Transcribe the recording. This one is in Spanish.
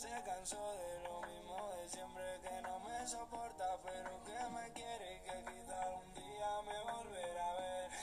se cansó de lo mismo de siempre que no me soporta, pero